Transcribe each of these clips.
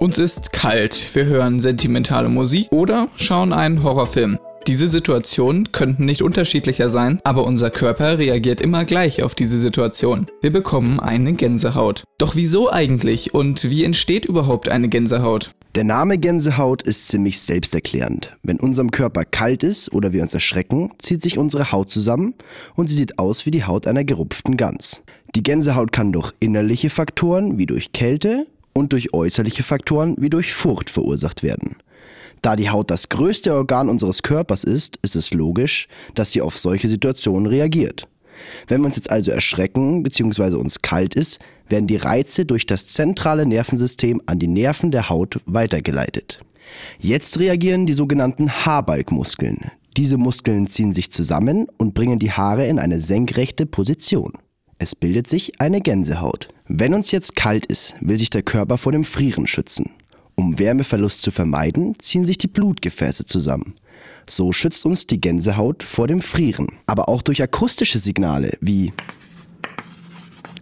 Uns ist kalt, wir hören sentimentale Musik oder schauen einen Horrorfilm. Diese Situationen könnten nicht unterschiedlicher sein, aber unser Körper reagiert immer gleich auf diese Situation. Wir bekommen eine Gänsehaut. Doch wieso eigentlich und wie entsteht überhaupt eine Gänsehaut? Der Name Gänsehaut ist ziemlich selbsterklärend. Wenn unserem Körper kalt ist oder wir uns erschrecken, zieht sich unsere Haut zusammen und sie sieht aus wie die Haut einer gerupften Gans. Die Gänsehaut kann durch innerliche Faktoren wie durch Kälte, und durch äußerliche Faktoren wie durch Furcht verursacht werden. Da die Haut das größte Organ unseres Körpers ist, ist es logisch, dass sie auf solche Situationen reagiert. Wenn wir uns jetzt also erschrecken bzw. uns kalt ist, werden die Reize durch das zentrale Nervensystem an die Nerven der Haut weitergeleitet. Jetzt reagieren die sogenannten Haarbalgmuskeln. Diese Muskeln ziehen sich zusammen und bringen die Haare in eine senkrechte Position. Es bildet sich eine Gänsehaut. Wenn uns jetzt kalt ist, will sich der Körper vor dem Frieren schützen. Um Wärmeverlust zu vermeiden, ziehen sich die Blutgefäße zusammen. So schützt uns die Gänsehaut vor dem Frieren. Aber auch durch akustische Signale wie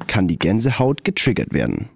kann die Gänsehaut getriggert werden.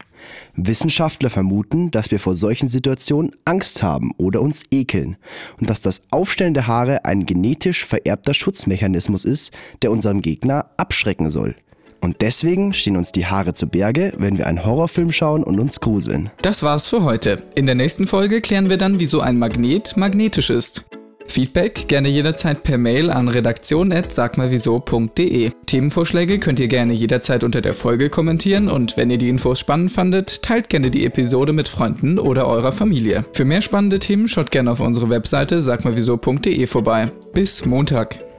Wissenschaftler vermuten, dass wir vor solchen Situationen Angst haben oder uns ekeln und dass das Aufstellen der Haare ein genetisch vererbter Schutzmechanismus ist, der unseren Gegner abschrecken soll. Und deswegen stehen uns die Haare zu Berge, wenn wir einen Horrorfilm schauen und uns gruseln. Das war's für heute. In der nächsten Folge klären wir dann, wieso ein Magnet magnetisch ist. Feedback gerne jederzeit per Mail an redaktion.sagmalwieso.de. Themenvorschläge könnt ihr gerne jederzeit unter der Folge kommentieren und wenn ihr die Infos spannend fandet, teilt gerne die Episode mit Freunden oder eurer Familie. Für mehr spannende Themen schaut gerne auf unsere Webseite sagmalwieso.de vorbei. Bis Montag.